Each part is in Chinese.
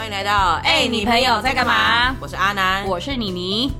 欢迎来到哎，你朋友在干嘛？我是阿南，我是妮妮。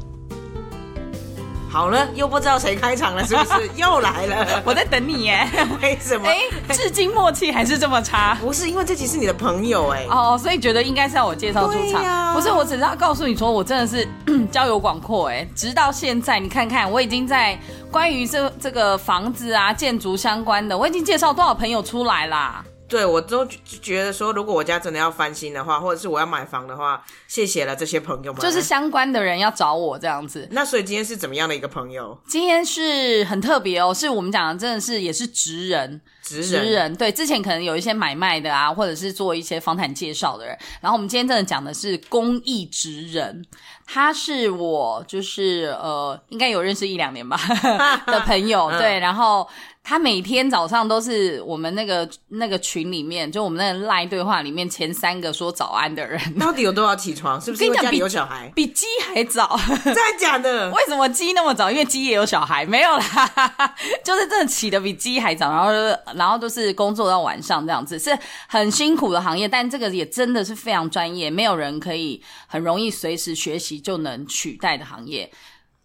好了，又不知道谁开场了，是不是？又来了，我在等你耶。为什么？哎，至今默契还是这么差？不是，因为这集是你的朋友哎。哦，所以觉得应该是要我介绍出场。不是，我只是要告诉你说，我真的是 交友广阔哎。直到现在，你看看，我已经在关于这这个房子啊、建筑相关的，我已经介绍多少朋友出来啦。对，我都觉得说，如果我家真的要翻新的话，或者是我要买房的话，谢谢了这些朋友们。就是相关的人要找我这样子。那所以今天是怎么样的一个朋友？今天是很特别哦，是我们讲的真的是也是职人，职人对，之前可能有一些买卖的啊，或者是做一些房产介绍的人。然后我们今天真的讲的是公益职人，他是我就是呃，应该有认识一两年吧 的朋友，对，然后。他每天早上都是我们那个那个群里面，就我们那个赖对话里面前三个说早安的人。到底有多少起床？是不是家里有小孩？比鸡还早？真的假的？为什么鸡那么早？因为鸡也有小孩？没有啦，就是真的起的比鸡还早，然后然后都是工作到晚上这样子，是很辛苦的行业，但这个也真的是非常专业，没有人可以很容易随时学习就能取代的行业。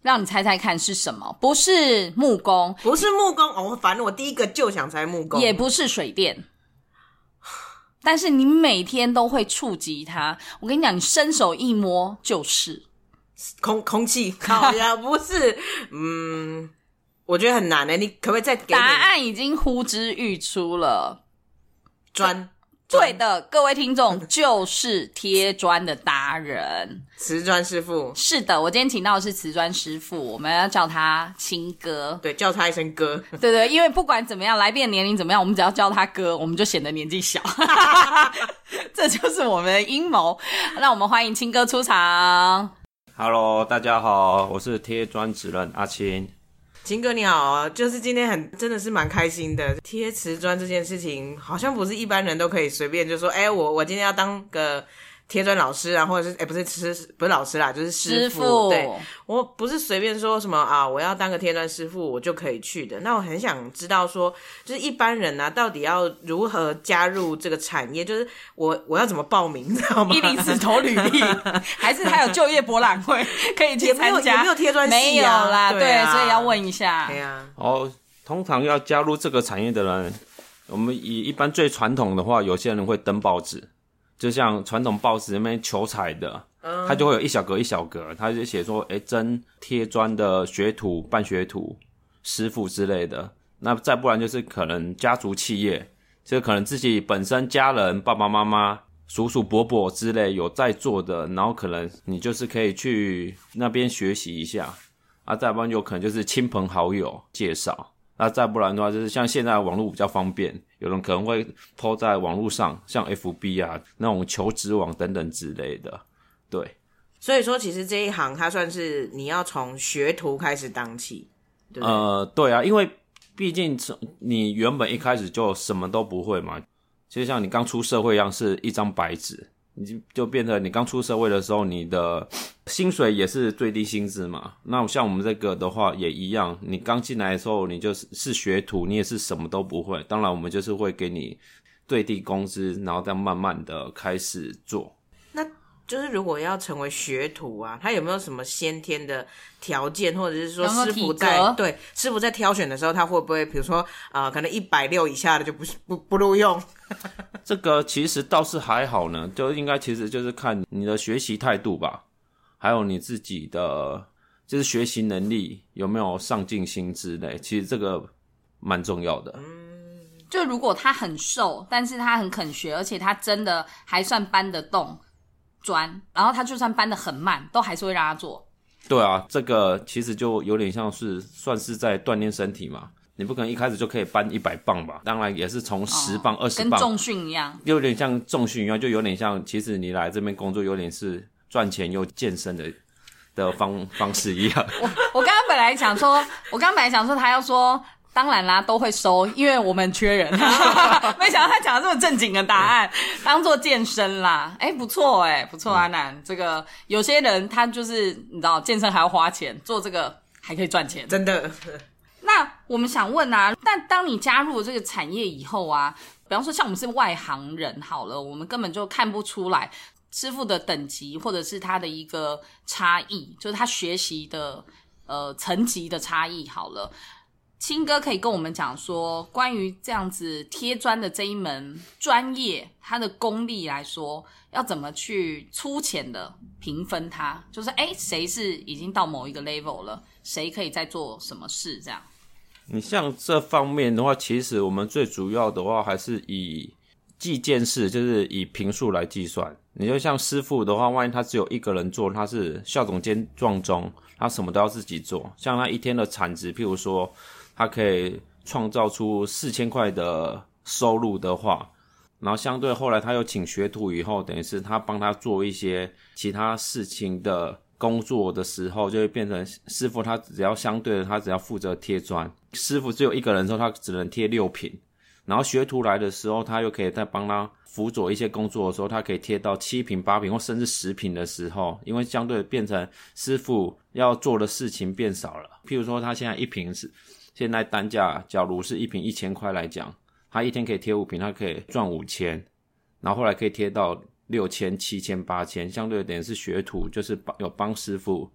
让你猜猜看是什么？不是木工，不是木工哦。反正我第一个就想猜木工，也不是水电。但是你每天都会触及它。我跟你讲，你伸手一摸就是空空气。好呀，不是。嗯，我觉得很难呢。你可不可以再给？答案已经呼之欲出了。砖。对的，各位听众 就是贴砖的达人，瓷砖师傅。是的，我今天请到的是瓷砖师傅，我们要叫他亲哥。对，叫他一声哥。对对，因为不管怎么样，来宾年龄怎么样，我们只要叫他哥，我们就显得年纪小。这就是我们的阴谋。那我们欢迎亲哥出场。Hello，大家好，我是贴砖主任阿青。秦哥你好，就是今天很真的是蛮开心的，贴瓷砖这件事情好像不是一般人都可以随便就说，哎，我我今天要当个。贴砖老师啊，或者是哎，不是师，不是老师啦，就是师傅。对，我不是随便说什么啊，我要当个贴砖师傅，我就可以去的。那我很想知道说，就是一般人呢，到底要如何加入这个产业？就是我我要怎么报名，知道吗？一零四投履历，还是他有就业博览会可以去参加？有没有贴砖？没有啦，对，所以要问一下。对呀。哦，通常要加入这个产业的人，我们以一般最传统的话，有些人会登报纸。就像传统报纸那边求彩的，他就会有一小格一小格，他就写说，哎，真贴砖的学徒、半学徒、师傅之类的。那再不然就是可能家族企业，就可能自己本身家人、爸爸妈妈、叔叔伯伯之类有在做的，然后可能你就是可以去那边学习一下。啊，再不然有可能就是亲朋好友介绍。那再不然的话，就是像现在网络比较方便。有人可能会抛在网络上，像 F B 啊那种求职网等等之类的，对。所以说，其实这一行它算是你要从学徒开始当起，对呃，对啊，因为毕竟从你原本一开始就什么都不会嘛，就像你刚出社会一样，是一张白纸。你就就变成你刚出社会的时候，你的薪水也是最低薪资嘛。那像我们这个的话也一样，你刚进来的时候，你就是是学徒，你也是什么都不会。当然，我们就是会给你最低工资，然后再慢慢的开始做。就是如果要成为学徒啊，他有没有什么先天的条件，或者是说师傅在对师傅在挑选的时候，他会不会比如说啊，可能一百六以下的就不不不录用？这个其实倒是还好呢，就应该其实就是看你的学习态度吧，还有你自己的就是学习能力有没有上进心之类，其实这个蛮重要的。嗯，就如果他很瘦，但是他很肯学，而且他真的还算搬得动。砖，然后他就算搬的很慢，都还是会让他做。对啊，这个其实就有点像是算是在锻炼身体嘛。你不可能一开始就可以搬一百磅吧？当然也是从十磅、二十磅，跟重训一样，有点像重训一样，就有点像，其实你来这边工作，有点是赚钱又健身的的方方式一样。我我刚刚本来想说，我刚刚本来想说，他要说。当然啦，都会收，因为我们缺人。没想到他讲这么正经的答案，当做健身啦。哎，不错哎，不错阿南。这个有些人他就是你知道，健身还要花钱，做这个还可以赚钱，真的。那我们想问啊，但当你加入这个产业以后啊，比方说像我们是外行人好了，我们根本就看不出来。师傅的等级或者是他的一个差异，就是他学习的呃层级的差异。好了，青哥可以跟我们讲说，关于这样子贴砖的这一门专业，它的功力来说，要怎么去粗浅的评分它？就是哎，谁是已经到某一个 level 了，谁可以再做什么事？这样。你像这方面的话，其实我们最主要的话还是以计件式，就是以平数来计算。你就像师傅的话，万一他只有一个人做，他是校总监撞钟，他什么都要自己做。像他一天的产值，譬如说，他可以创造出四千块的收入的话，然后相对后来他又请学徒以后，等于是他帮他做一些其他事情的。工作的时候就会变成师傅，他只要相对的，他只要负责贴砖。师傅只有一个人的时候，他只能贴六品。然后学徒来的时候，他又可以再帮他辅佐一些工作的时候，他可以贴到七品、八品或甚至十品的时候，因为相对变成师傅要做的事情变少了。譬如说，他现在一瓶是现在单价，假如是一瓶一千块来讲，他一天可以贴五瓶，他可以赚五千，然后后来可以贴到。六千、七千、八千，相对等于是学徒，就是帮有帮师傅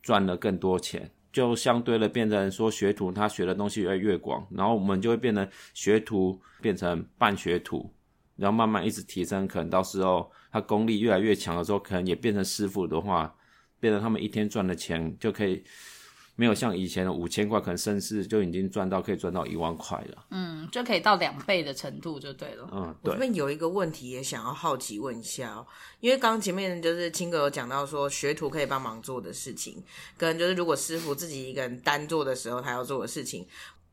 赚了更多钱，就相对的变成说学徒他学的东西越来越广，然后我们就会变成学徒变成半学徒，然后慢慢一直提升，可能到时候他功力越来越强的时候，可能也变成师傅的话，变成他们一天赚的钱就可以。没有像以前的五千块，可能甚至就已经赚到可以赚到一万块了。嗯，就可以到两倍的程度就对了。嗯，对。这边有一个问题也想要好奇问一下哦，因为刚刚前面就是青哥有讲到说学徒可以帮忙做的事情，跟就是如果师傅自己一个人单做的时候他要做的事情，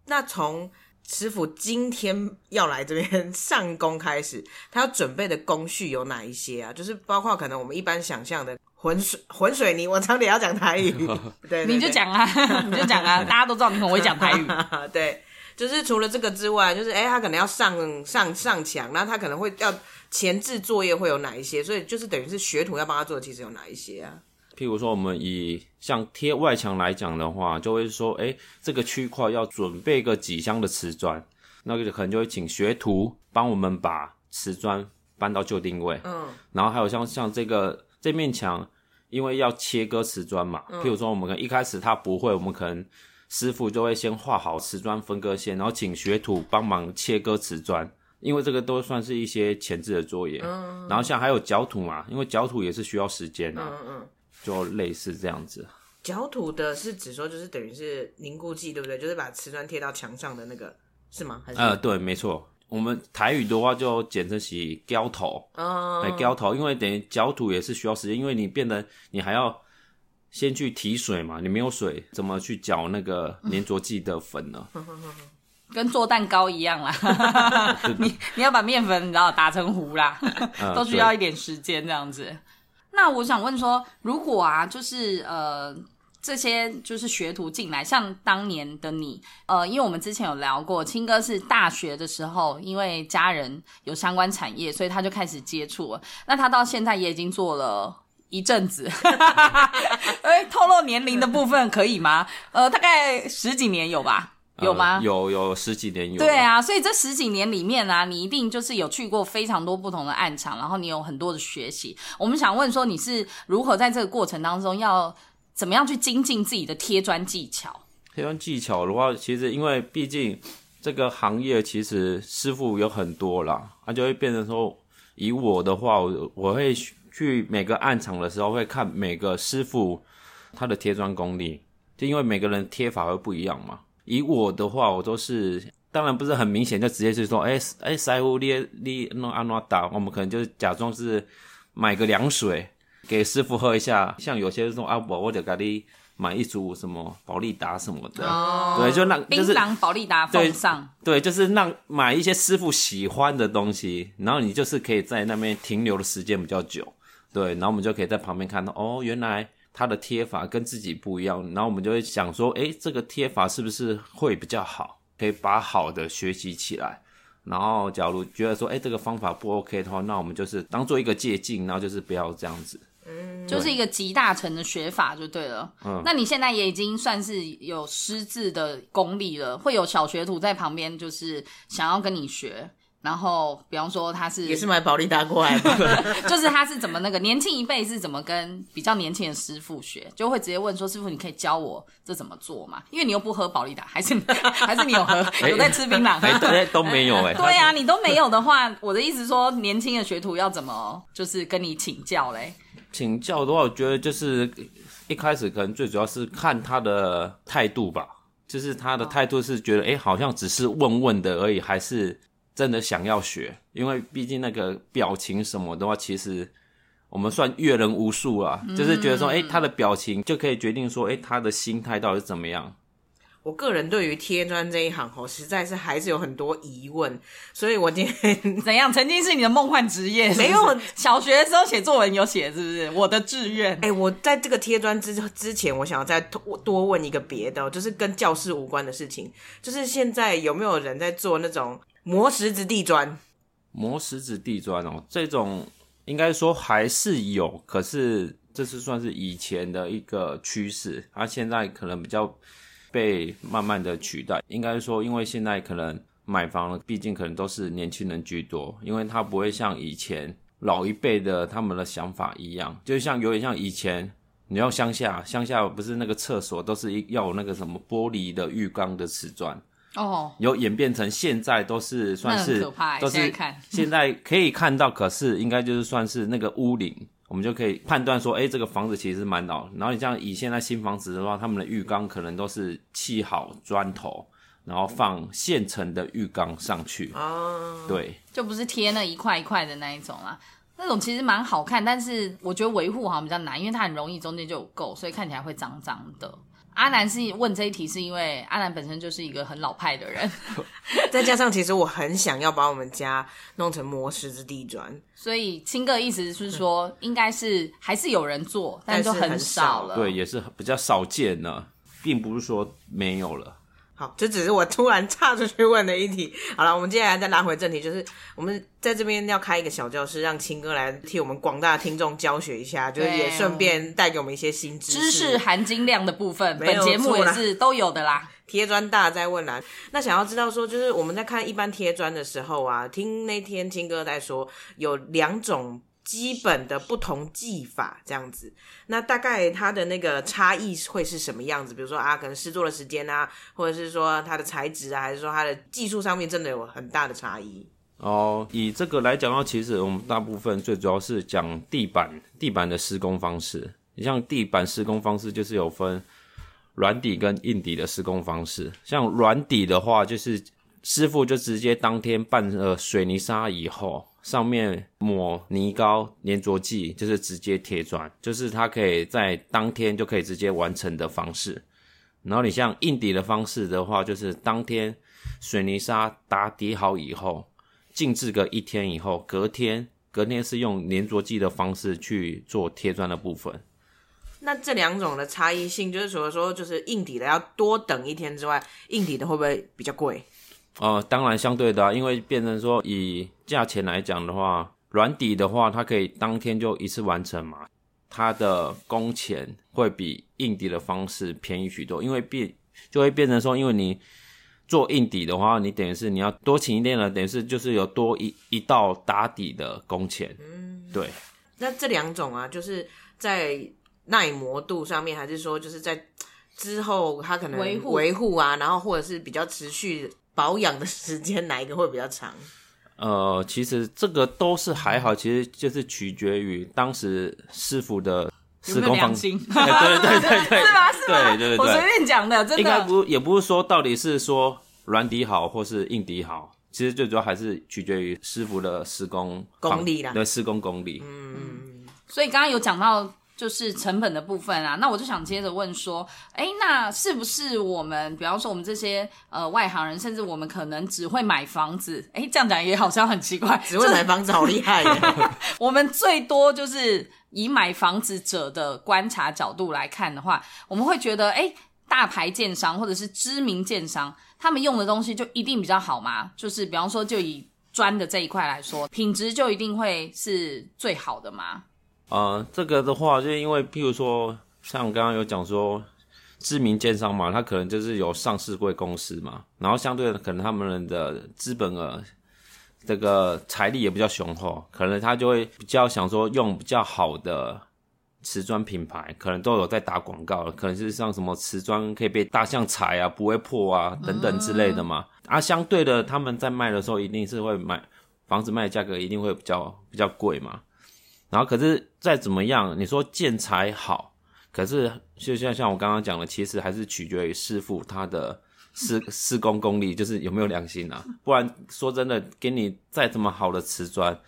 那从师傅今天要来这边上工开始，他要准备的工序有哪一些啊？就是包括可能我们一般想象的。浑水浑水泥，我差点要讲台语，对，你就讲啊，你就讲啊，大家都知道你很会讲台语。对，就是除了这个之外，就是哎，他可能要上上上墙，那他可能会要前置作业会有哪一些？所以就是等于是学徒要帮他做的，其实有哪一些啊？譬如说，我们以像贴外墙来讲的话，就会说，哎，这个区块要准备个几箱的瓷砖，那个可能就会请学徒帮我们把瓷砖搬到旧定位。嗯，然后还有像像这个这面墙。因为要切割瓷砖嘛，譬如说我们可能一开始他不会，我们可能师傅就会先画好瓷砖分割线，然后请学徒帮忙切割瓷砖，因为这个都算是一些前置的作业。嗯，然后像还有搅土嘛，因为搅土也是需要时间的。嗯嗯，就类似这样子。搅土的是指说就是等于是凝固剂，对不对？就是把瓷砖贴到墙上的那个是吗？呃，对，没错。我们台语的话就简称是胶头，哎，胶头，因为等于搅土也是需要时间，因为你变得你还要先去提水嘛，你没有水怎么去搅那个粘着剂的粉呢？跟做蛋糕一样啦，你你要把面粉你知道打成糊啦，都需要一点时间这样子。那我想问说，如果啊，就是呃。这些就是学徒进来，像当年的你，呃，因为我们之前有聊过，青哥是大学的时候，因为家人有相关产业，所以他就开始接触了。那他到现在也已经做了一阵子，哎，透露年龄的部分可以吗？呃，大概十几年有吧？有吗？有有十几年有。对啊，所以这十几年里面呢，你一定就是有去过非常多不同的暗场，然后你有很多的学习。我们想问说，你是如何在这个过程当中要？怎么样去精进自己的贴砖技巧？贴砖技巧的话，其实因为毕竟这个行业其实师傅有很多啦，他就会变成说，以我的话，我我会去每个暗场的时候会看每个师傅他的贴砖功力，就因为每个人贴法会不一样嘛。以我的话，我都是当然不是很明显，就直接是说，哎哎，师傅你你弄安怎打？我们可能就是假装是买个凉水。给师傅喝一下，像有些这种啊，我我得给你买一组什么宝利达什么的，对，就让槟榔宝利达奉上，对，就是让买一些师傅喜欢的东西，然后你就是可以在那边停留的时间比较久，对，然后我们就可以在旁边看到，哦，原来他的贴法跟自己不一样，然后我们就会想说，哎，这个贴法是不是会比较好，可以把好的学习起来。然后，假如觉得说，哎，这个方法不 OK 的话，那我们就是当做一个借鉴，然后就是不要这样子。嗯，就是一个集大成的学法就对了。嗯，那你现在也已经算是有师字的功力了，会有小学徒在旁边，就是想要跟你学。然后比方说他是也是买保利达过来的，就是他是怎么那个年轻一辈是怎么跟比较年轻的师傅学，就会直接问说师傅你可以教我这怎么做吗？因为你又不喝保利达，还是 还是你有喝有在吃槟榔？都没有哎。对啊，你都没有的话，我的意思说年轻的学徒要怎么就是跟你请教嘞？请教的话，我觉得就是一开始可能最主要是看他的态度吧，就是他的态度是觉得哎，好像只是问问的而已，还是。真的想要学，因为毕竟那个表情什么的话，其实我们算阅人无数啊，就是觉得说，哎，他的表情就可以决定说，哎，他的心态到底是怎么样。我个人对于贴砖这一行哦，实在是还是有很多疑问，所以我今天 怎样？曾经是你的梦幻职业，没有？小学的时候写作文有写，是不是？我的志愿。哎，我在这个贴砖之之前，我想要再多多问一个别的，就是跟教室无关的事情，就是现在有没有人在做那种？磨石子地砖，磨石子地砖哦，这种应该说还是有，可是这是算是以前的一个趋势，它现在可能比较被慢慢的取代。应该说，因为现在可能买房了，毕竟可能都是年轻人居多，因为他不会像以前老一辈的他们的想法一样，就像有点像以前你要乡下，乡下不是那个厕所都是一要那个什么玻璃的浴缸的瓷砖。哦，有演变成现在都是算是都是看现在可以看到，可是应该就是算是那个屋顶，我们就可以判断说，哎，这个房子其实蛮老。然后你像以现在新房子的话，他们的浴缸可能都是砌好砖头，然后放现成的浴缸上去。哦，对，就不是贴那一块一块的那一种啦。那种其实蛮好看，但是我觉得维护好像比较难，因为它很容易中间就有垢，所以看起来会脏脏的。阿南是问这一题，是因为阿南本身就是一个很老派的人，再加上其实我很想要把我们家弄成磨石之地砖，所以青哥意思是说，应该是还是有人做，但就很少了，对，也是比较少见呢，并不是说没有了。好，这只是我突然岔出去问的一题。好了，我们接下来再拉回正题，就是我们在这边要开一个小教室，让青哥来替我们广大听众教学一下，就是也顺便带给我们一些新知识、知识含金量的部分。本节目也是都有的啦。贴砖大在问啦，那想要知道说，就是我们在看一般贴砖的时候啊，听那天青哥在说有两种。基本的不同技法这样子，那大概它的那个差异会是什么样子？比如说啊，可能施作的时间啊，或者是说它的材质啊，还是说它的技术上面真的有很大的差异？哦，以这个来讲的话，其实我们大部分最主要是讲地板，地板的施工方式。你像地板施工方式，就是有分软底跟硬底的施工方式。像软底的话，就是师傅就直接当天拌了水泥沙以后。上面抹泥膏、粘着剂，就是直接贴砖，就是它可以在当天就可以直接完成的方式。然后你像硬底的方式的话，就是当天水泥沙打底好以后，静置个一天以后，隔天隔天是用粘着剂的方式去做贴砖的部分。那这两种的差异性，就是除了说就是硬底的要多等一天之外，硬底的会不会比较贵？哦，当然相对的，因为变成说以价钱来讲的话，软底的话，它可以当天就一次完成嘛，它的工钱会比硬底的方式便宜许多，因为变就会变成说，因为你做硬底的话，你等于是你要多请一点了，等于是就是有多一一道打底的工钱。嗯，对。那这两种啊，就是在耐磨度上面，还是说就是在之后它可能维护维护啊，然后或者是比较持续。保养的时间哪一个会比较长？呃，其实这个都是还好，其实就是取决于当时师傅的施工方式。对对对对，是吗？是吗？对对对，我随便讲的，真的。应该不也不是说到底是说软底好或是硬底好，其实最主要还是取决于师傅的施工功力啦，对施工功力。嗯，所以刚刚有讲到。就是成本的部分啊，那我就想接着问说，哎，那是不是我们，比方说我们这些呃外行人，甚至我们可能只会买房子，哎，这样讲也好像很奇怪，只会买房子好厉害。我们最多就是以买房子者的观察角度来看的话，我们会觉得，哎，大牌建商或者是知名建商，他们用的东西就一定比较好吗？就是比方说，就以砖的这一块来说，品质就一定会是最好的吗？呃，这个的话，就因为譬如说，像刚刚有讲说，知名奸商嘛，他可能就是有上市贵公司嘛，然后相对的，可能他们的资本额这个财力也比较雄厚，可能他就会比较想说用比较好的瓷砖品牌，可能都有在打广告，可能是像什么瓷砖可以被大象踩啊，不会破啊等等之类的嘛。啊，相对的，他们在卖的时候一定是会买房子卖的价格一定会比较比较贵嘛。然后可是再怎么样，你说建材好，可是就像像我刚刚讲的，其实还是取决于师傅他的。施施工功力就是有没有良心啊？不然说真的，给你再怎么好的瓷砖，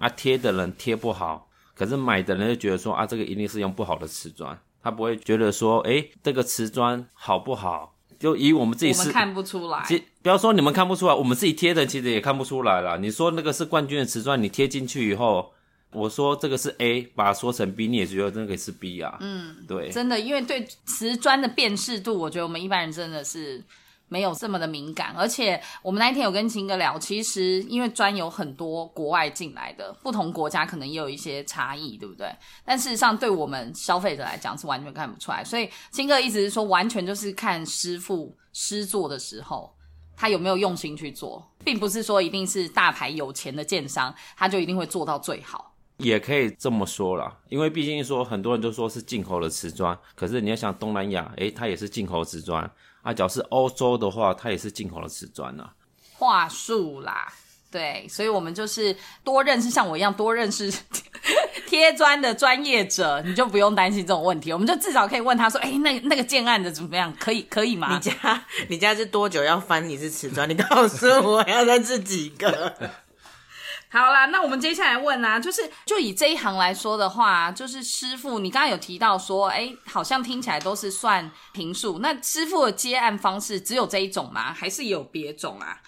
啊贴的人贴不好，可是买的人就觉得说啊，这个一定是用不好的瓷砖，他不会觉得说，哎，这个瓷砖好不好？就以我们自己是看不出来，不要说你们看不出来，我们自己贴的其实也看不出来了。你说那个是冠军的瓷砖，你贴进去以后，我说这个是 A，把它说成 B，你也觉得那个是 B 啊？嗯，对，真的，因为对瓷砖的辨识度，我觉得我们一般人真的是。没有这么的敏感，而且我们那一天有跟秦哥聊，其实因为砖有很多国外进来的，不同国家可能也有一些差异，对不对？但事实上，对我们消费者来讲是完全看不出来。所以秦哥一直是说，完全就是看师傅师做的时候，他有没有用心去做，并不是说一定是大牌有钱的建商，他就一定会做到最好。也可以这么说啦，因为毕竟说很多人都说是进口的瓷砖，可是你要想东南亚，诶，它也是进口瓷砖。啊，只要是欧洲的话，它也是进口的瓷砖呐。话术啦，对，所以我们就是多认识像我一样多认识 贴砖的专业者，你就不用担心这种问题。我们就至少可以问他说：“哎，那那个建案的怎么样？可以可以吗？”你家你家是多久要翻一次瓷砖？你告诉我要认识几个？好啦，那我们接下来问啊，就是就以这一行来说的话，就是师傅，你刚刚有提到说，哎，好像听起来都是算平数。那师傅的接案方式只有这一种吗？还是有别种啊？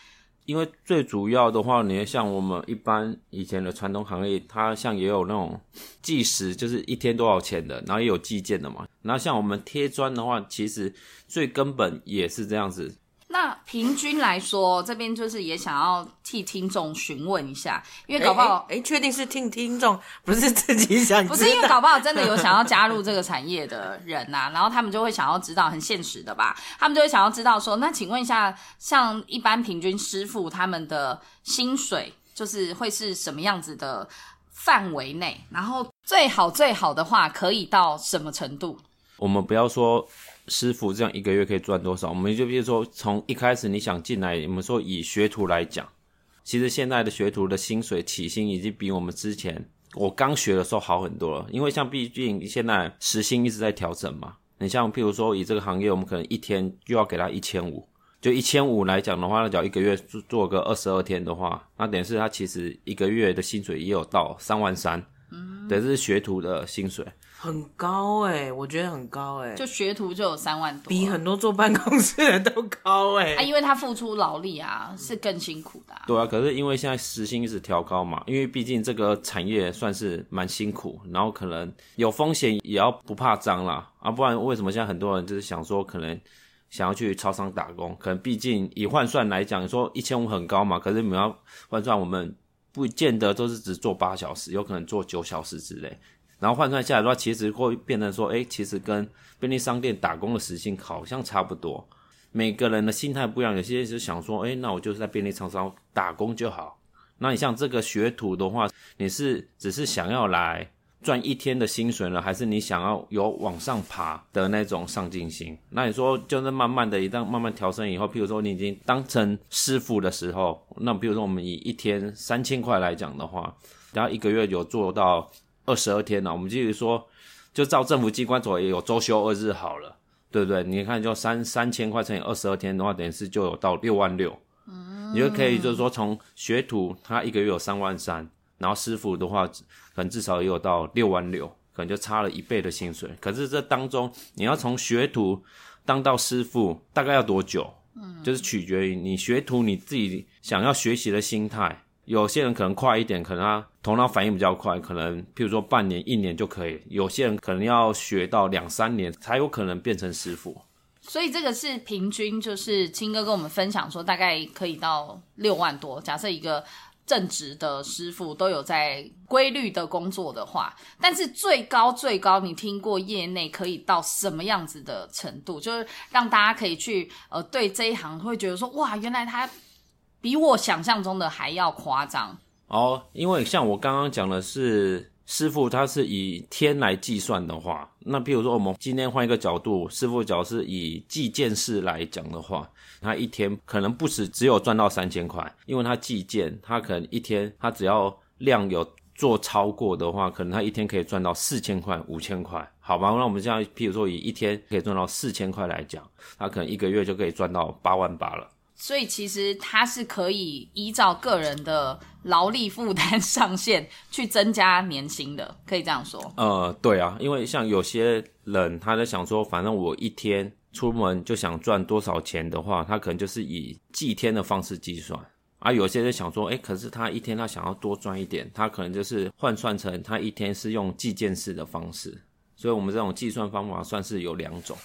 因为最主要的话，你像我们一般以前的传统行业，它像也有那种计时，就是一天多少钱的，然后也有计件的嘛。然后像我们贴砖的话，其实最根本也是这样子。那平均来说，这边就是也想要替听众询问一下，因为搞不好，哎，确定是听听众，不是自己想，不是因为搞不好真的有想要加入这个产业的人呐，然后他们就会想要知道，很现实的吧，他们就会想要知道说，那请问一下，像一般平均师傅他们的薪水，就是会是什么样子的范围内？然后最好最好的话，可以到什么程度？我们不要说。师傅这样一个月可以赚多少？我们就比如说，从一开始你想进来，我们说以学徒来讲，其实现在的学徒的薪水起薪已经比我们之前我刚学的时候好很多了。因为像毕竟现在时薪一直在调整嘛。你像譬如说以这个行业，我们可能一天就要给他一千五，就一千五来讲的话，那只要一个月做做个二十二天的话，那等于是他其实一个月的薪水也有到三万三。嗯，对，这是学徒的薪水。很高哎，我觉得很高哎，就学徒就有三万多，比很多坐办公室的都高哎。啊，因为他付出劳力啊，是更辛苦的。对啊，可是因为现在时薪一直调高嘛，因为毕竟这个产业算是蛮辛苦，然后可能有风险也要不怕脏啦啊，不然为什么现在很多人就是想说可能想要去超商打工？可能毕竟以换算来讲，说一千五很高嘛，可是你们要换算，我们不见得都是只做八小时，有可能做九小时之类。然后换算下来的话，其实会变成说，哎，其实跟便利商店打工的时薪好像差不多。每个人的心态不一样，有些人就想说，哎，那我就是在便利厂商打工就好。那你像这个学徒的话，你是只是想要来赚一天的薪水呢，还是你想要有往上爬的那种上进心？那你说，就是慢慢的，一旦慢慢调升以后，譬如说你已经当成师傅的时候，那比如说我们以一天三千块来讲的话，然后一个月有做到。二十二天呢，我们继续说，就照政府机关走，也有周休二日好了，对不对？你看，就三三千块乘以二十二天的话，等于是就有到六万六。嗯，你就可以就是说，从学徒他一个月有三万三，然后师傅的话，可能至少也有到六万六，可能就差了一倍的薪水。可是这当中，你要从学徒当到师傅，大概要多久？嗯，就是取决于你学徒你自己想要学习的心态。有些人可能快一点，可能他头脑反应比较快，可能譬如说半年、一年就可以；有些人可能要学到两三年才有可能变成师傅。所以这个是平均，就是青哥跟我们分享说，大概可以到六万多。假设一个正职的师傅都有在规律的工作的话，但是最高最高，你听过业内可以到什么样子的程度？就是让大家可以去呃，对这一行会觉得说，哇，原来他。比我想象中的还要夸张。哦，因为像我刚刚讲的是师傅，他是以天来计算的话，那比如说我们今天换一个角度，师傅角是以计件式来讲的话，他一天可能不止只有赚到三千块，因为他计件，他可能一天他只要量有做超过的话，可能他一天可以赚到四千块、五千块，好吧？那我们现在，譬如说以一天可以赚到四千块来讲，他可能一个月就可以赚到八万八了。所以其实他是可以依照个人的劳力负担上限去增加年薪的，可以这样说。呃，对啊，因为像有些人他在想说，反正我一天出门就想赚多少钱的话，他可能就是以计天的方式计算。啊，有些人想说，哎，可是他一天他想要多赚一点，他可能就是换算成他一天是用计件式的方式。所以我们这种计算方法算是有两种。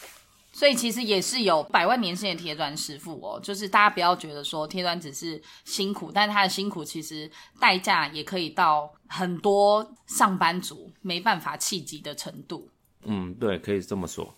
所以其实也是有百万年薪的贴砖师傅哦，就是大家不要觉得说贴砖只是辛苦，但是他的辛苦其实代价也可以到很多上班族没办法企及的程度。嗯，对，可以这么说。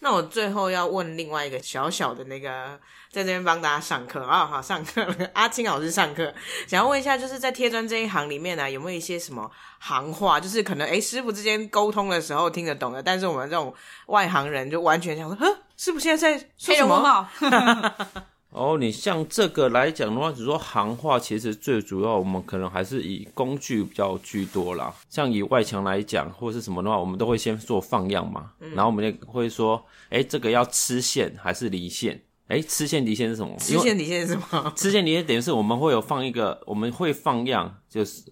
那我最后要问另外一个小小的那个，在这边帮大家上课啊，好上课了，阿青老师上课，想要问一下，就是在贴砖这一行里面呢，有没有一些什么行话，就是可能哎师傅之间沟通的时候听得懂的，但是我们这种外行人就完全想说，呵，师傅现在在说什么？哦，你像这个来讲的话，只说行话，其实最主要我们可能还是以工具比较居多啦。像以外墙来讲，或是什么的话，我们都会先做放样嘛，然后我们就会说，哎，这个要吃线还是离线？哎，吃线离线是什么？吃线离线是什么？吃线离线等于是我们会有放一个，我们会放样，就是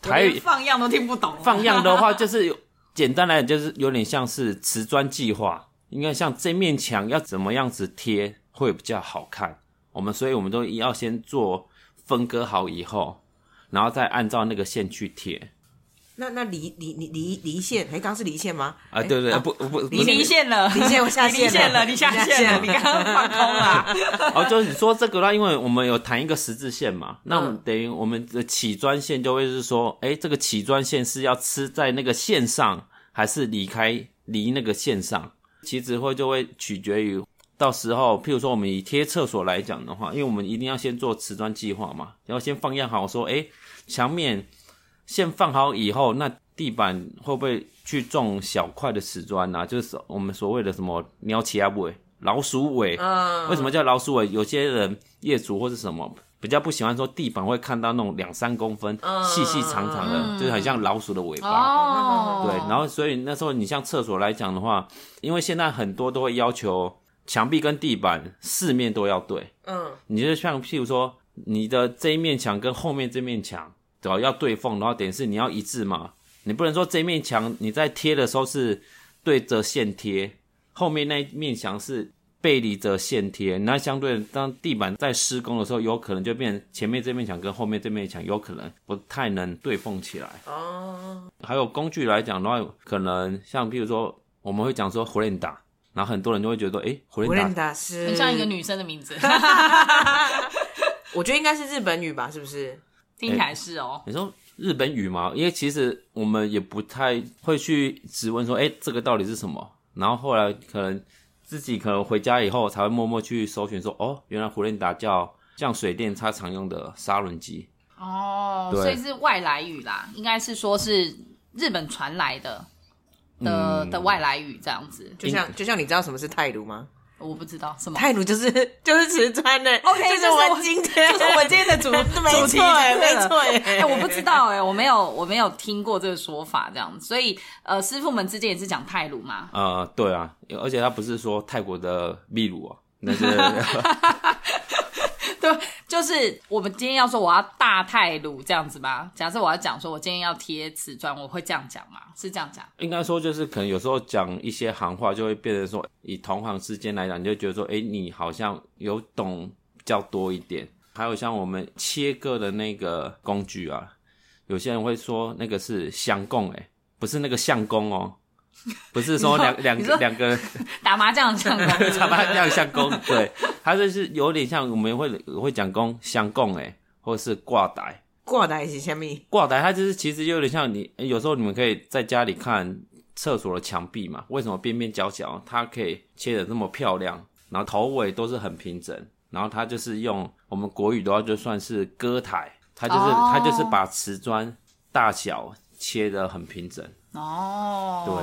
台语放样都听不懂。放样的话，就是有简单来讲，就是有点像是瓷砖计划，应该像这面墙要怎么样子贴。会比较好看，我们所以我们都要先做分割好以后，然后再按照那个线去贴。那那离离离离离线，哎，刚是离线吗？啊，对对，不不离离线了，离线我下线了，你下线了，你刚刚放空了。哦，就是你说这个啦，因为我们有弹一个十字线嘛，那等于我们的起砖线就会是说，哎，这个起砖线是要吃在那个线上，还是离开离那个线上？其实会就会取决于。到时候，譬如说我们以贴厕所来讲的话，因为我们一定要先做瓷砖计划嘛，然后先放样好，说，哎，墙面先放好以后，那地板会不会去种小块的瓷砖啊？就是我们所谓的什么鸟起啊尾、老鼠尾。嗯。为什么叫老鼠尾？有些人业主或是什么比较不喜欢说地板会看到那种两三公分、细细长长的，就是很像老鼠的尾巴。哦。对，然后所以那时候你像厕所来讲的话，因为现在很多都会要求。墙壁跟地板四面都要对，嗯，你就像譬如说，你的这一面墙跟后面这面墙，对吧？要对缝，然后等于是你要一致嘛，你不能说这面墙你在贴的时候是对着线贴，后面那一面墙是背离着线贴，那相对当地板在施工的时候，有可能就变前面这面墙跟后面这面墙有可能不太能对缝起来。哦，还有工具来讲的话，可能像譬如说，我们会讲说胡连达。然后很多人就会觉得，哎，胡莲达是很像一个女生的名字。我觉得应该是日本语吧，是不是？听起来是哦。你说日本语吗？因为其实我们也不太会去质问说，哎，这个到底是什么？然后后来可能自己可能回家以后才会默默去搜寻，说，哦，原来胡莲达叫像水电它常用的砂轮机。哦，所以是外来语啦，应该是说是日本传来的。的的外来语这样子，就像就像你知道什么是泰卢吗？我不知道什么泰卢 就是就是瓷砖的。OK，就是我们今天 就是我们今天的主 主题，没错哎，我不知道哎，我没有我没有听过这个说法这样子，所以呃，师傅们之间也是讲泰卢嘛。呃，对啊，而且他不是说泰国的秘鲁啊，那是。对，就是我们今天要说我要大泰鲁这样子吧。假设我要讲说，我今天要贴瓷砖，我会这样讲吗？是这样讲？应该说就是可能有时候讲一些行话，就会变成说，以同行之间来讲，你就觉得说，哎，你好像有懂比较多一点。还有像我们切割的那个工具啊，有些人会说那个是相公，哎，不是那个相公哦。不是说两两两个 打麻将相公，打麻将相公，对，他就是有点像我们会会讲公相公哎，或者是挂台，挂台是什么？挂台它就是其实有点像你有时候你们可以在家里看厕所的墙壁嘛，为什么边边角角它可以切的那么漂亮，然后头尾都是很平整，然后它就是用我们国语的话就算是割台，它就是、哦它就是把瓷砖大小切的很平整。哦，对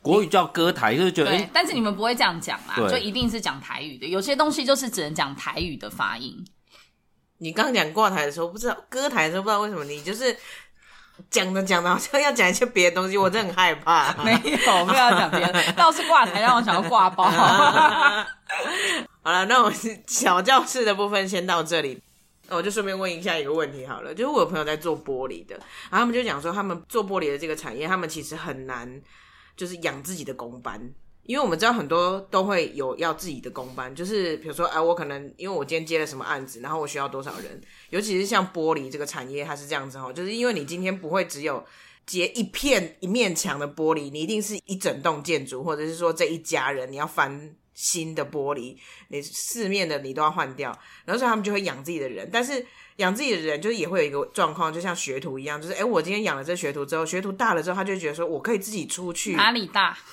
国语叫歌台，就是觉得但是你们不会这样讲啦，就一定是讲台语的。有些东西就是只能讲台语的发音。你刚刚讲挂台的时候，不知道歌台的时候，不知道为什么你就是讲着讲着，好像要讲一些别的东西，我真的很害怕。没有，没有要讲别的，倒是挂台让我想要挂包。好了，那我是小教室的部分先到这里。那我就顺便问一下一个问题好了，就是我有朋友在做玻璃的，然后他们就讲说，他们做玻璃的这个产业，他们其实很难就是养自己的工班，因为我们知道很多都会有要自己的工班，就是比如说，哎，我可能因为我今天接了什么案子，然后我需要多少人，尤其是像玻璃这个产业，它是这样子哈，就是因为你今天不会只有接一片一面墙的玻璃，你一定是一整栋建筑，或者是说这一家人你要翻新的玻璃，你四面的你都要换掉，然后所以他们就会养自己的人，但是养自己的人就是也会有一个状况，就像学徒一样，就是哎，我今天养了这学徒之后，学徒大了之后，他就觉得说我可以自己出去，哪里大？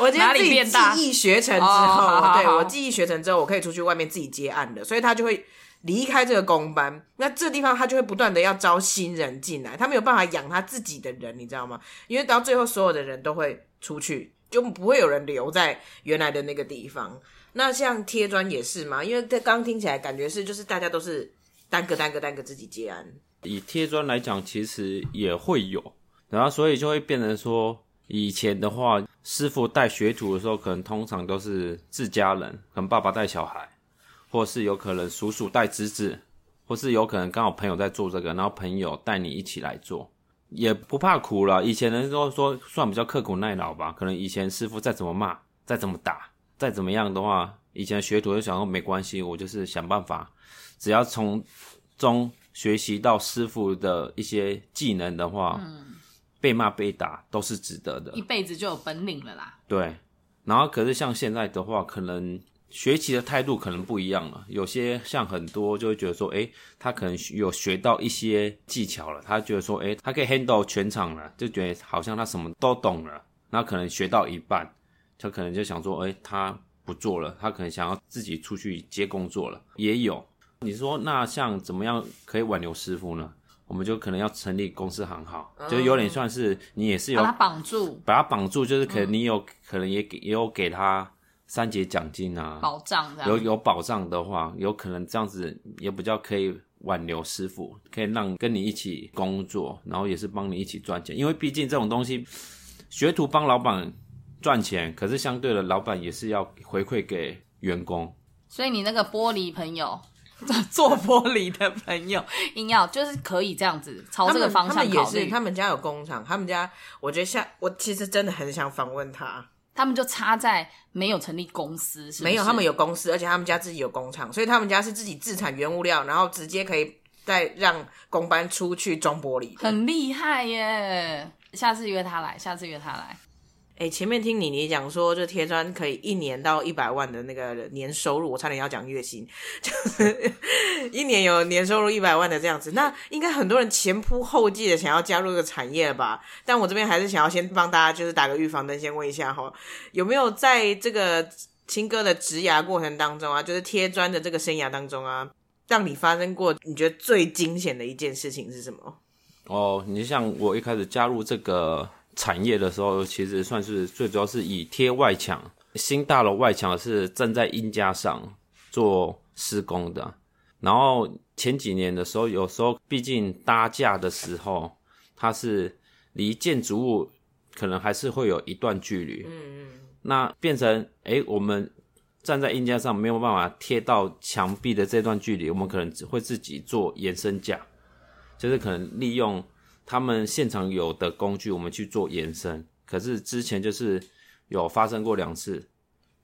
我今天自己技艺学成之后，对我技艺学成之后，我可以出去外面自己接案的，所以他就会离开这个工班。那这地方他就会不断的要招新人进来，他没有办法养他自己的人，你知道吗？因为到最后所有的人都会出去，就不会有人留在原来的那个地方。那像贴砖也是嘛，因为这刚听起来感觉是就是大家都是单个单个单个自己接案，以贴砖来讲，其实也会有，然后所以就会变成说，以前的话，师傅带学徒的时候，可能通常都是自家人，可能爸爸带小孩，或是有可能叔叔带侄子，或是有可能刚好朋友在做这个，然后朋友带你一起来做，也不怕苦了。以前人都说算比较刻苦耐劳吧，可能以前师傅再怎么骂，再怎么打，再怎么样的话，以前学徒就想说没关系，我就是想办法，只要从中学习到师傅的一些技能的话，被骂被打都是值得的一。辈子就有本领了啦。对，然后可是像现在的话，可能学习的态度可能不一样了。有些像很多就会觉得说，诶，他可能有学到一些技巧了，他觉得说，诶，他可以 handle 全场了，就觉得好像他什么都懂了。那可能学到一半，他可能就想说，诶，他不做了，他可能想要自己出去接工作了，也有。你说那像怎么样可以挽留师傅呢？我们就可能要成立公司行号，就有点算是你也是有把他绑住，把他绑住，就是可能你有、可能也给也有给他三节奖金啊，保障这样。有有保障的话，有可能这样子也比较可以挽留师傅，可以让跟你一起工作，然后也是帮你一起赚钱，因为毕竟这种东西，学徒帮老板赚钱，可是相对的，老板也是要回馈给员工。所以你那个玻璃朋友，做玻璃的朋友，硬要就是可以这样子朝这个方他们他们也是，向考虑。他们家有工厂，他们家我觉得像我其实真的很想访问他。他们就差在没有成立公司，是不是没有，他们有公司，而且他们家自己有工厂，所以他们家是自己自产原物料，然后直接可以再让工班出去装玻璃。很厉害耶。下次约他来，下次约他来。哎、前面听你你讲说，就贴砖可以一年到一百万的那个年收入，我差点要讲月薪，就是一年有年收入一百万的这样子。那应该很多人前仆后继的想要加入这个产业了吧？但我这边还是想要先帮大家就是打个预防针，先问一下哈，有没有在这个青哥的职涯过程当中啊，就是贴砖的这个生涯当中啊，让你发生过你觉得最惊险的一件事情是什么？哦，你像我一开始加入这个产业的时候，其实算是最主要是以贴外墙，新大楼外墙是站在阴架上做施工的。然后前几年的时候，有时候毕竟搭架的时候，它是离建筑物可能还是会有一段距离。嗯嗯。那变成诶，我们站在阴架上没有办法贴到墙壁的这段距离，我们可能只会自己做延伸架。就是可能利用他们现场有的工具，我们去做延伸。可是之前就是有发生过两次，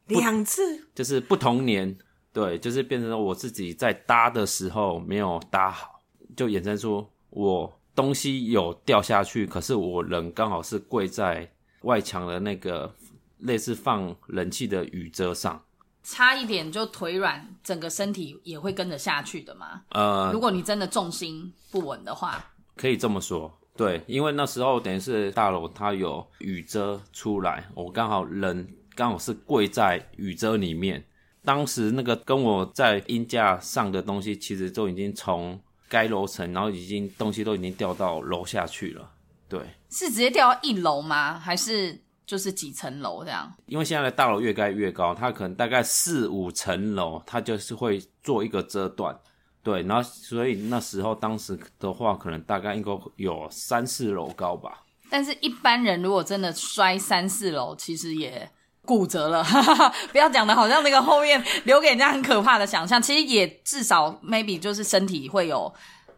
两次就是不同年，对，就是变成了我自己在搭的时候没有搭好，就衍生出我东西有掉下去，可是我人刚好是跪在外墙的那个类似放冷气的雨遮上，差一点就腿软，整个身体也会跟着下去的嘛。呃，如果你真的重心不稳的话，可以这么说，对，因为那时候等于是大楼它有雨遮出来，我刚好人刚好是跪在雨遮里面，当时那个跟我在阴架上的东西，其实都已经从该楼层，然后已经东西都已经掉到楼下去了。对，是直接掉到一楼吗？还是就是几层楼这样？因为现在的大楼越盖越高，它可能大概四五层楼，它就是会做一个遮断。对，然后所以那时候当时的话，可能大概应该有三四楼高吧。但是一般人如果真的摔三四楼，其实也骨折了。不要讲的好像那个后面留给人家很可怕的想象，其实也至少 maybe 就是身体会有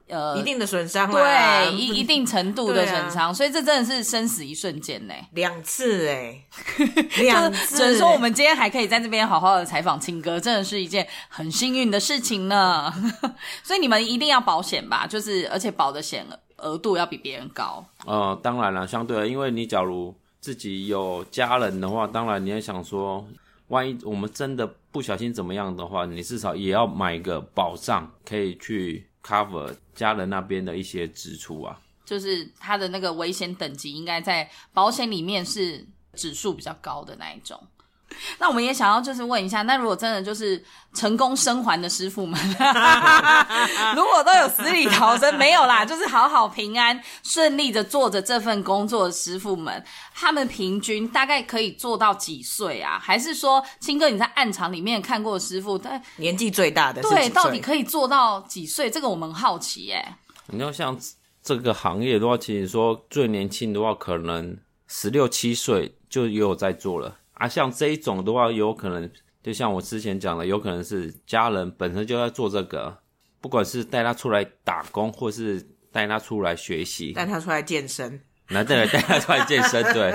呃一定的损伤啊，对一一定程度的损伤，所以这真的是生死一瞬间呢。两次哎，只能说我们今天还可以在这边好好的采访青哥，真的是一件很幸运的事情呢。所以你们一定要保险吧，就是而且保的险额度要比别人高。呃，当然了，相对的，因为你假如自己有家人的话，当然你也想说，万一我们真的不小心怎么样的话，你至少也要买一个保障，可以去 cover 家人那边的一些支出啊。就是它的那个危险等级应该在保险里面是指数比较高的那一种。那我们也想要就是问一下，那如果真的就是成功生还的师傅们，如果都有死里逃生，没有啦，就是好好平安顺利的做着这份工作的师傅们，他们平均大概可以做到几岁啊？还是说，青哥你在暗场里面看过的师傅，但年纪最大的对到底可以做到几岁？这个我们好奇耶、你要像这个行业的话，其实说最年轻的话，可能十六七岁就也有在做了啊。像这一种的话，有可能就像我之前讲的，有可能是家人本身就在做这个，不管是带他出来打工，或是带他出来学习，带他出来健身，来带带他出来健身。对，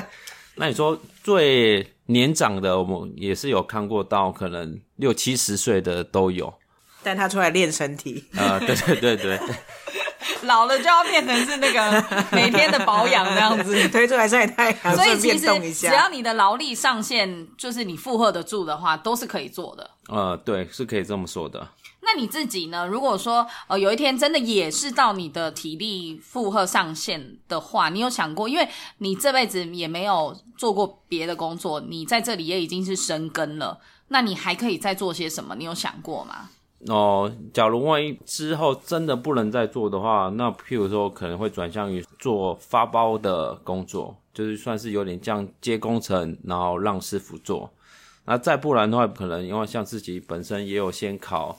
那你说最年长的，我们也是有看过到可能六七十岁的都有。带他出来练身体，啊、对对对对，老了就要变成是那个 每天的保养这样子。推出来晒太阳，所以其实只。要你的劳力上限就是你负荷得住的话，都是可以做的。呃，对，是可以这么说的。那你自己呢？如果说呃有一天真的也是到你的体力负荷上限的话，你有想过？因为你这辈子也没有做过别的工作，你在这里也已经是生根了，那你还可以再做些什么？你有想过吗？哦，假如万一之后真的不能再做的话，那譬如说可能会转向于做发包的工作，就是算是有点像接工程，然后让师傅做。那再不然的话，可能因为像自己本身也有先考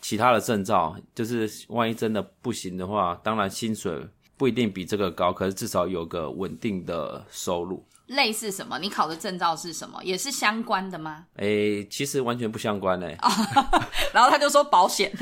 其他的证照，就是万一真的不行的话，当然薪水不一定比这个高，可是至少有个稳定的收入。类似什么？你考的证照是什么？也是相关的吗？诶，其实完全不相关诶。然后他就说保险，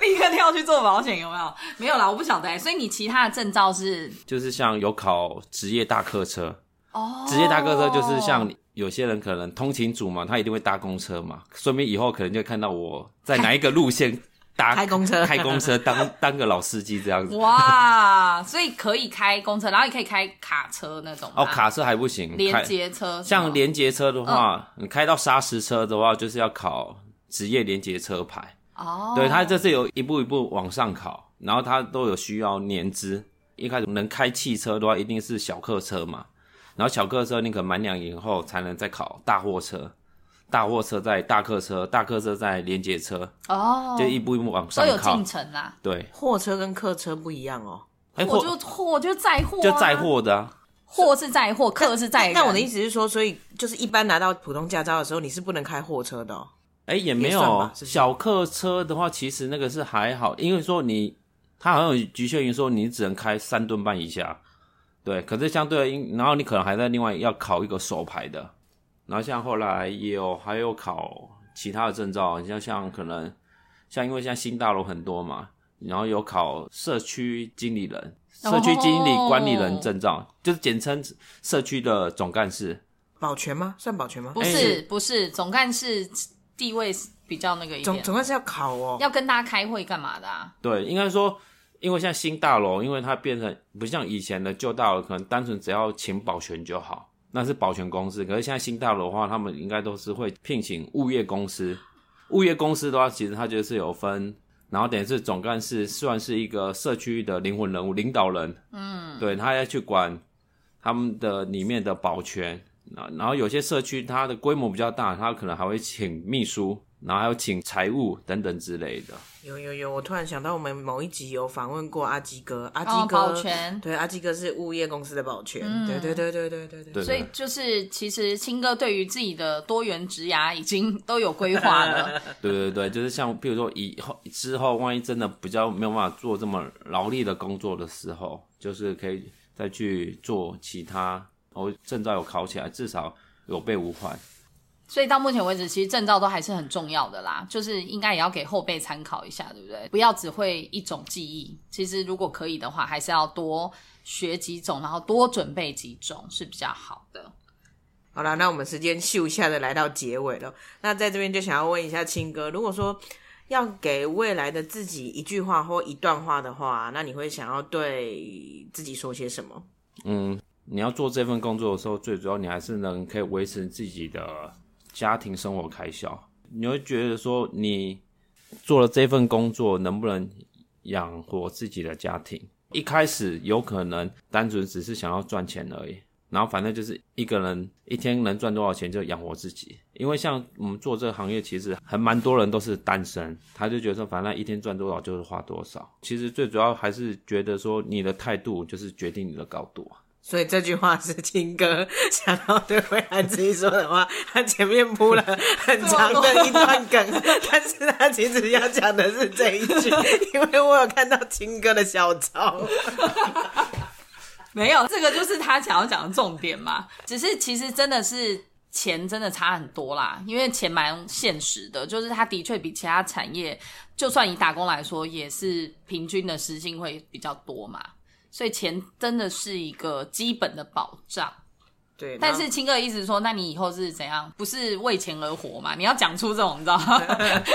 立刻跳去做保险，有没有？没有啦，我不晓得欸。所以你其他的证照是就是像有考职业大客车，哦，职业大客车就是像有些人可能通勤族嘛，他一定会搭公车嘛，说明以后可能就看到我在哪一个路线搭开公车。开公车当 当个老司机这样子。哇，所以可以开公车，然后也可以开卡车那种哦，卡车还不行，连开接车，像连接车的话，嗯。你开到砂石车的话，就是要考职业连接车牌。哦，对，它这是有一步一步往上考，然后它都有需要年资。一开始能开汽车的话，一定是小客车嘛，然后小客车你可能满两年后才能再考大货车，大货车在大客车，大客车在连接车，哦，就一步一步往上考都有进。程啦。对，货车跟客车不一样哦。哎，货货就货就载货、啊，就载，货的啊，货是载货，客是载人。但我的意思是说，所以就是一般拿到普通驾照的时候，你是不能开货车的哦。哎，也没也算有吧是不是小客车的话，其实那个是还好，因为说你他好像有局限于说你只能开三吨半以下，对。可是相对的因，然后你可能还在另外要考一个手牌的，然后像后来也有还有考其他的证照，你像像可能像因为现在新大楼很多嘛，然后有考社区经理人、哦社区经理管理人证照，就是简称社区的总干事。保全吗？算保全吗？不是、不是总干事地位比较那个一点，总总干事要考哦。要跟大家开会干嘛的啊？对，应该说，因为现在新大楼，因为它变成不像以前的旧大楼，可能单纯只要请保全就好，那是保全公司。可是现在新大楼的话，他们应该都是会聘请物业公司。物业公司的话，其实它就是有分，然后等于是总干事算是一个社区的灵魂人物、领导人。嗯，对他要去管他们的里面的保全，然然后有些社区它的规模比较大，他可能还会请秘书，然后还有请财务等等之类的。有有有，我突然想到，我们某一集有访问过阿基哥，阿哦基哥，保全对，阿基哥是物业公司的保全，对对对对对对对。对所以就是，其实青哥对于自己的多元职涯已经都有规划了。对对对，就是像比如说以后之后，万一真的比较没有办法做这么劳力的工作的时候，就是可以再去做其他，哦，证照有考起来，至少有备无患。所以到目前为止，其实证照都还是很重要的啦，就是应该也要给后辈参考一下，对不对？不要只会一种技艺，其实如果可以的话，还是要多学几种，然后多准备几种是比较好的。好了，那我们时间秀一下的来到结尾了。那在这边就想要问一下青哥，如果说要给未来的自己一句话或一段话的话，那你会想要对自己说些什么？嗯，你要做这份工作的时候，最主要你还是能可以维持自己的家庭生活开销。你会觉得说，你做了这份工作能不能养活自己的家庭？一开始有可能单纯只是想要赚钱而已，然后反正就是一个人一天能赚多少钱就养活自己。因为像我们做这个行业，其实很蛮多人都是单身，他就觉得说，反正一天赚多少就是花多少。其实最主要还是觉得说，你的态度就是决定你的高度啊。所以这句话是青哥 想要对未来自己说的话。他前面铺了很长的一段梗，但是他其实要讲的是这一句，因为我有看到青哥的小抄。没有，这个就是他想要讲的重点嘛。只是其实真的是钱真的差很多啦，因为钱蛮现实的，就是他的确比其他产业，就算以打工来说，也是平均的时薪会比较多嘛。所以钱真的是一个基本的保障。对，但是青哥的意思是说，那你以后是怎样？不是为钱而活嘛？你要讲出这种，你知道吗？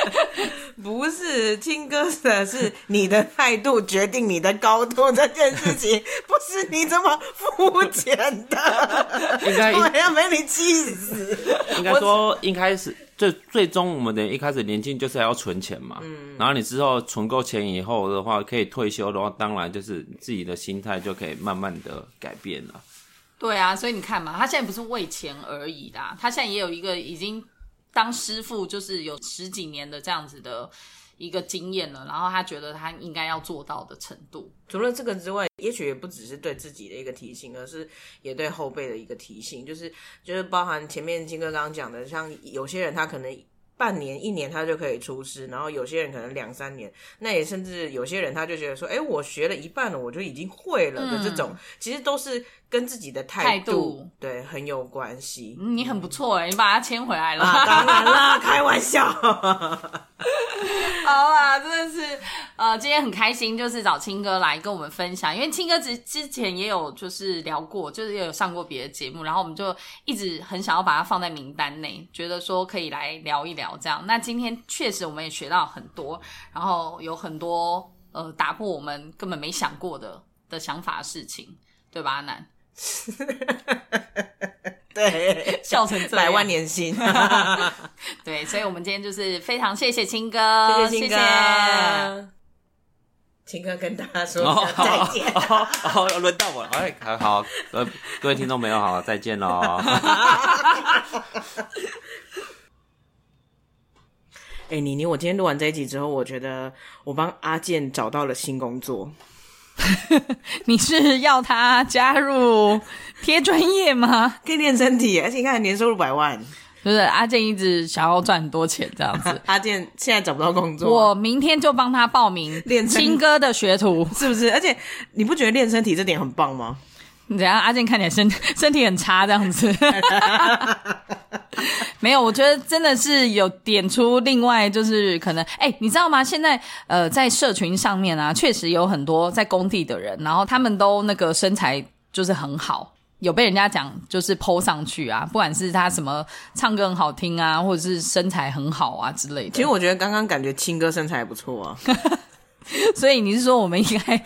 不是青哥的是你的态度决定你的高度这件事情，不是你这么肤浅的，应该 我要被你气死。应该说，一开始最最终我们的一开始年轻就是要存钱嘛，嗯，然后你之后存够钱以后的话，可以退休的话，当然就是自己的心态就可以慢慢的改变了。对啊，所以你看嘛，他现在不是为钱而已啦，他现在也有一个已经当师傅，就是有十几年的这样子的一个经验了，然后他觉得他应该要做到的程度。除了这个之外，也许也不只是对自己的一个提醒，而是也对后辈的一个提醒，就是就是包含前面金哥刚刚讲的，像有些人他可能。半年、一年他就可以出师，然后有些人可能两三年，那也甚至有些人他就觉得说，哎，我学了一半了，我就已经会了的这种，其实都是跟自己的态态度对很有关系。嗯你很不错哎、你把他牵回来了。啊，当然啦，开玩笑。好啊，真的是，呃，今天很开心，就是找青哥来跟我们分享，因为青哥之之前也有就是聊过，就是也有上过别的节目，然后我们就一直很想要把它放在名单内，觉得说可以来聊一聊这样。那今天确实我们也学到很多，然后有很多呃打破我们根本没想过的的想法的事情，对吧，阿南？对，笑成这百万年薪，对，所以我们今天就是非常谢谢青哥，谢谢青谢哥。青哥跟大家说哦，再见。哦，哦轮到我了，哎，好好，呃，各位听众朋友好，再见喽。哎、妮妮，我今天录完这一集之后，我觉得我帮阿健找到了新工作。你是要他加入贴专业吗？可以练身体，而且你看年收入百万。就是阿健一直想要赚很多钱这样子。阿健现在找不到工作，我明天就帮他报名练身青哥的学徒。是不是？而且你不觉得练身体这点很棒吗？你怎样？阿健看起来身身体很差这样子。没有，我觉得真的是有点出另外就是可能，哎、你知道吗？现在呃，在社群上面啊，确实有很多在工地的人，然后他们都那个身材就是很好。有被人家讲就是 PO 上去啊，不管是他什么唱歌很好听啊，或者是身材很好啊之类的。其实我觉得刚刚感觉青哥身材还不错啊。所以你是说我们应该，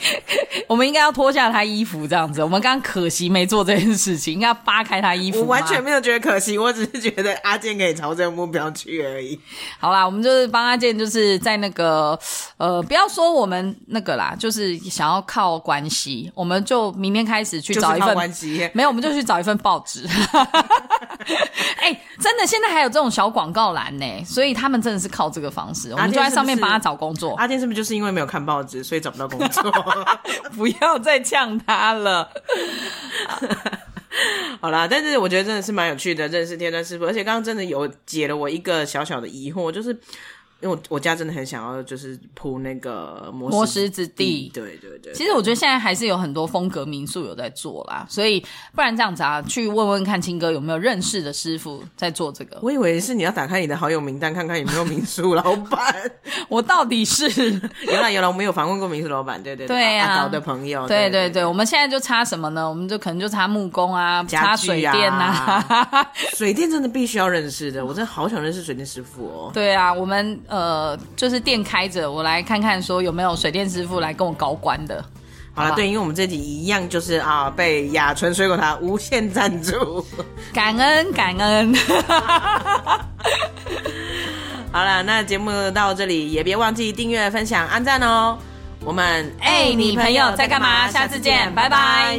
我们应该要脱下他衣服这样子？我们刚刚可惜没做这件事情，应该要扒开他衣服。我完全没有觉得可惜，我只是觉得阿健可以朝这个目标去而已。好啦，我们就是帮阿健，就是在那个呃，不要说我们那个啦，就是想要靠关系，我们就明天开始去找一份关系，没有，我们就去找一份报纸，哎、真的，现在还有这种小广告栏呢，所以他们真的是靠这个方式，我们就在上面帮他找工作。阿健是不是就是因为没有看报纸，所以找不到工作？不要再呛他了。好啦，但是我觉得真的是蛮有趣的，认识天山师傅，而且刚刚真的有解了我一个小小的疑惑，就是因为我我家真的很想要就是铺那个磨磨石子地对对对，其实我觉得现在还是有很多风格民宿有在做啦，所以不然这样子啊，去问问看青哥有没有认识的师傅在做这个。我以为是你要打开你的好友名单，看看有没有民宿老板。我到底是原来原来，我们有访问过民宿老板，对对对啊阿高的朋友，对对对对，我们现在就差什么呢？我们就可能就差木工啊，差水电啊。水电真的必须要认识的，我真的好想认识水电师傅哦。对啊，我们呃就是店开着，我来看看说有没有水电师傅来跟我高官的。好了，对，因为我们这集一样就是啊，被雅纯水果茶无限赞助。感 恩感恩，好了，那节目到这里，也别忘记订阅、分享、按赞哦。我们哎你朋友在干嘛下次见拜拜